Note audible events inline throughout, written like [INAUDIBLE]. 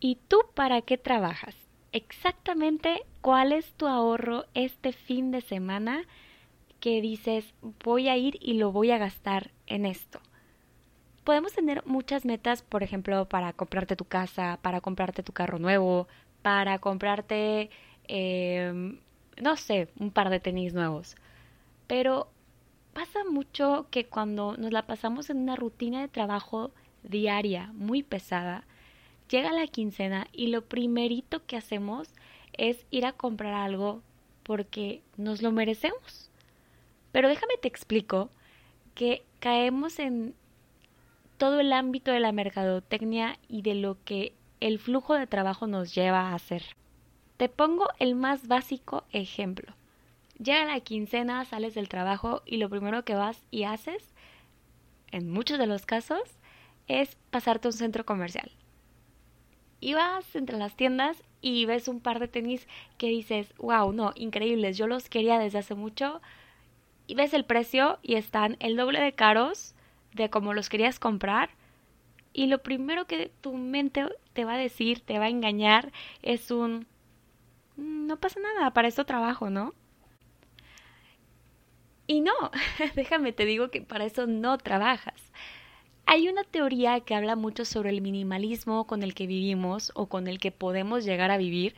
¿Y tú para qué trabajas? Exactamente cuál es tu ahorro este fin de semana que dices voy a ir y lo voy a gastar en esto. Podemos tener muchas metas, por ejemplo, para comprarte tu casa, para comprarte tu carro nuevo, para comprarte, em, no sé, un par de tenis nuevos. Pero pasa mucho que cuando nos la pasamos en una rutina de trabajo diaria muy pesada, llega la quincena y lo primerito que hacemos es ir a comprar algo porque nos lo merecemos. Pero déjame te explico que caemos en todo el ámbito de la mercadotecnia y de lo que el flujo de trabajo nos lleva a hacer. Te pongo el más básico ejemplo. Llega la quincena, sales del trabajo y lo primero que vas y haces, en muchos de los casos, es pasarte a un centro comercial y vas entre las tiendas y ves un par de tenis que dices, wow, no, increíbles, yo los quería desde hace mucho. Y ves el precio y están el doble de caros de como los querías comprar. Y lo primero que tu mente te va a decir, te va a engañar, es un, mm, no pasa nada, para eso trabajo, ¿no? Y no, [LAUGHS] déjame te digo que para eso no trabajas. Hay una teoría que habla mucho sobre el minimalismo con el que vivimos o con el que podemos llegar a vivir,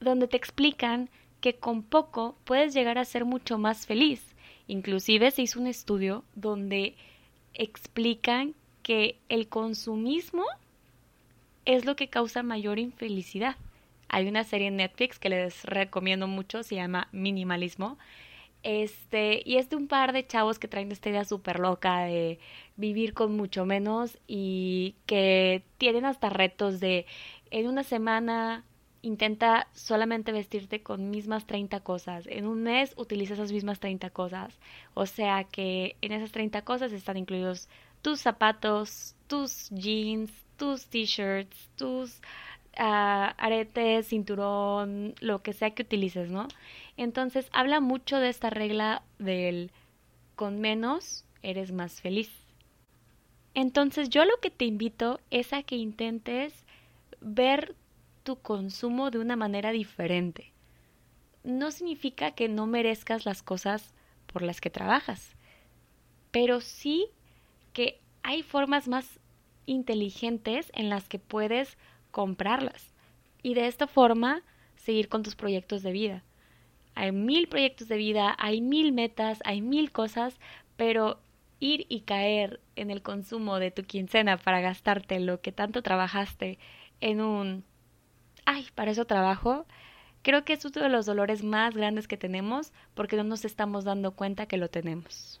donde te explican que con poco puedes llegar a ser mucho más feliz. Inclusive se hizo un estudio donde explican que el consumismo es lo que causa mayor infelicidad. Hay una serie en Netflix que les recomiendo mucho, se llama Minimalismo, este, y es de un par de chavos que traen esta idea súper loca de vivir con mucho menos y que tienen hasta retos de en una semana intenta solamente vestirte con mismas 30 cosas. En un mes utiliza esas mismas 30 cosas. O sea que en esas 30 cosas están incluidos tus zapatos, tus jeans, tus t-shirts, tus uh, aretes, cinturón, lo que sea que utilices, ¿no? Entonces habla mucho de esta regla del con menos eres más feliz. Entonces yo lo que te invito es a que intentes ver tu consumo de una manera diferente. No significa que no merezcas las cosas por las que trabajas, pero sí que hay formas más inteligentes en las que puedes comprarlas y de esta forma seguir con tus proyectos de vida. Hay mil proyectos de vida, hay mil metas, hay mil cosas, pero ir y caer en el consumo de tu quincena para gastarte lo que tanto trabajaste en un, ay, para eso trabajo, creo que es uno de los dolores más grandes que tenemos porque no nos estamos dando cuenta que lo tenemos.